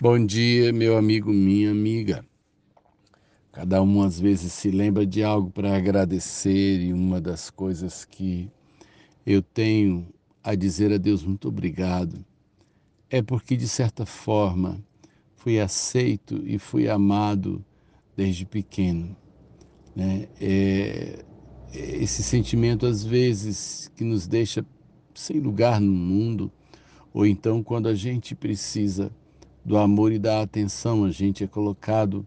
Bom dia, meu amigo, minha amiga. Cada um às vezes se lembra de algo para agradecer e uma das coisas que eu tenho a dizer a Deus muito obrigado é porque de certa forma fui aceito e fui amado desde pequeno. Né? É, esse sentimento às vezes que nos deixa sem lugar no mundo ou então quando a gente precisa do amor e da atenção, a gente é colocado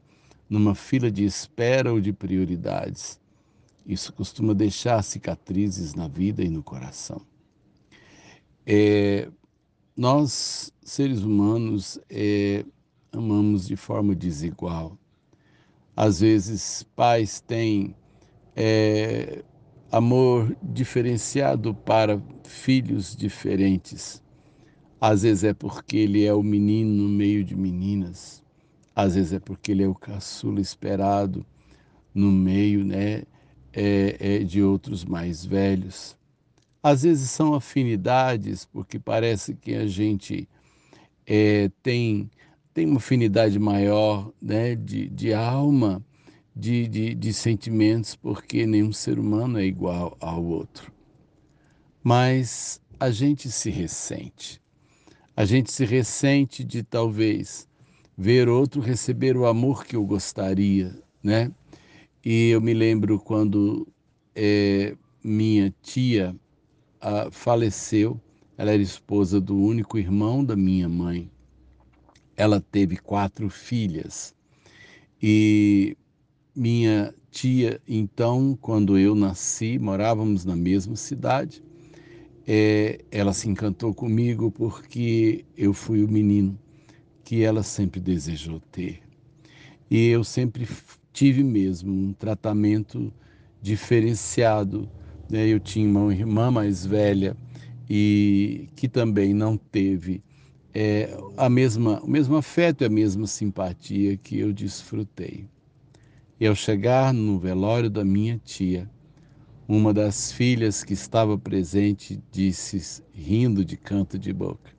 numa fila de espera ou de prioridades. Isso costuma deixar cicatrizes na vida e no coração. É, nós, seres humanos, é, amamos de forma desigual. Às vezes, pais têm é, amor diferenciado para filhos diferentes. Às vezes é porque ele é o menino no meio de meninas, às vezes é porque ele é o caçula esperado no meio né, é, é de outros mais velhos. Às vezes são afinidades, porque parece que a gente é, tem, tem uma afinidade maior né, de, de alma, de, de, de sentimentos, porque nenhum ser humano é igual ao outro. Mas a gente se ressente a gente se ressente de talvez ver outro receber o amor que eu gostaria, né? E eu me lembro quando é, minha tia a, faleceu, ela era esposa do único irmão da minha mãe. Ela teve quatro filhas. E minha tia, então, quando eu nasci, morávamos na mesma cidade é, ela se encantou comigo porque eu fui o menino que ela sempre desejou ter. E eu sempre tive mesmo um tratamento diferenciado. Né? Eu tinha uma irmã mais velha e que também não teve é, a mesma, o mesmo afeto e a mesma simpatia que eu desfrutei. E ao chegar no velório da minha tia, uma das filhas que estava presente disse, rindo de canto de boca: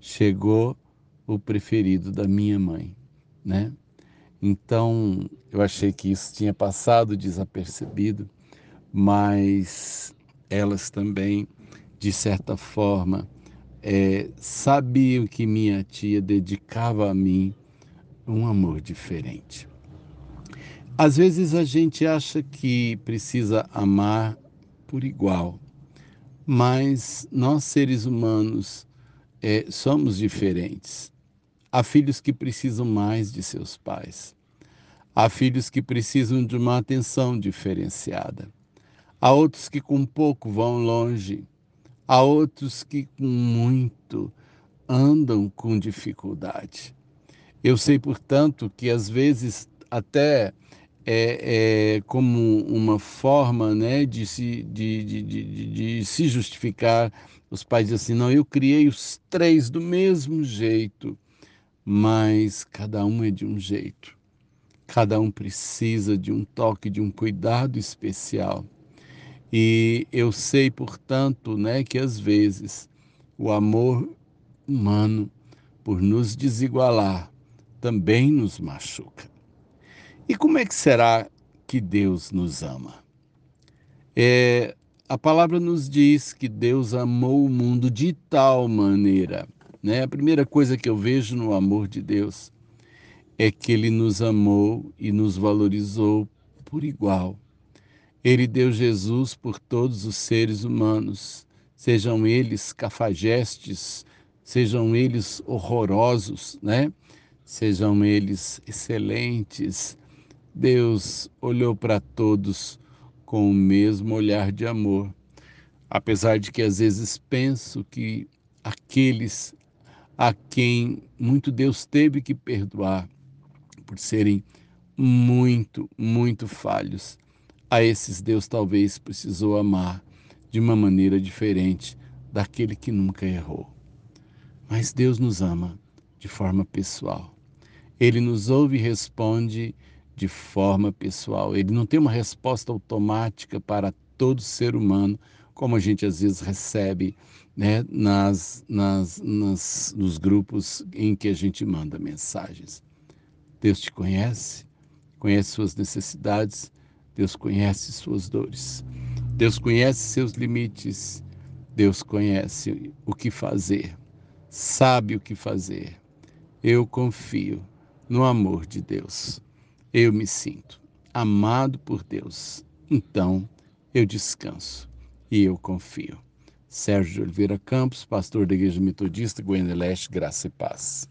Chegou o preferido da minha mãe, né? Então, eu achei que isso tinha passado desapercebido, mas elas também, de certa forma, é, sabiam que minha tia dedicava a mim um amor diferente. Às vezes a gente acha que precisa amar por igual, mas nós seres humanos é, somos diferentes. Há filhos que precisam mais de seus pais. Há filhos que precisam de uma atenção diferenciada. Há outros que com pouco vão longe. Há outros que com muito andam com dificuldade. Eu sei, portanto, que às vezes até é, é, como uma forma né, de, se, de, de, de, de se justificar. Os pais dizem assim: não, eu criei os três do mesmo jeito, mas cada um é de um jeito. Cada um precisa de um toque, de um cuidado especial. E eu sei, portanto, né, que às vezes o amor humano, por nos desigualar, também nos machuca. E como é que será que Deus nos ama? É, a palavra nos diz que Deus amou o mundo de tal maneira. Né? A primeira coisa que eu vejo no amor de Deus é que Ele nos amou e nos valorizou por igual. Ele deu Jesus por todos os seres humanos, sejam eles cafajestes, sejam eles horrorosos, né? Sejam eles excelentes, Deus olhou para todos com o mesmo olhar de amor, apesar de que às vezes penso que aqueles a quem muito Deus teve que perdoar por serem muito, muito falhos, a esses Deus talvez precisou amar de uma maneira diferente daquele que nunca errou. Mas Deus nos ama de forma pessoal. Ele nos ouve e responde de forma pessoal. Ele não tem uma resposta automática para todo ser humano, como a gente às vezes recebe né, nas, nas, nas, nos grupos em que a gente manda mensagens. Deus te conhece, conhece suas necessidades, Deus conhece suas dores, Deus conhece seus limites, Deus conhece o que fazer, sabe o que fazer. Eu confio no amor de Deus. Eu me sinto amado por Deus. Então eu descanso e eu confio. Sérgio de Oliveira Campos, pastor da Igreja Metodista Goiânia Leste, Graça e Paz.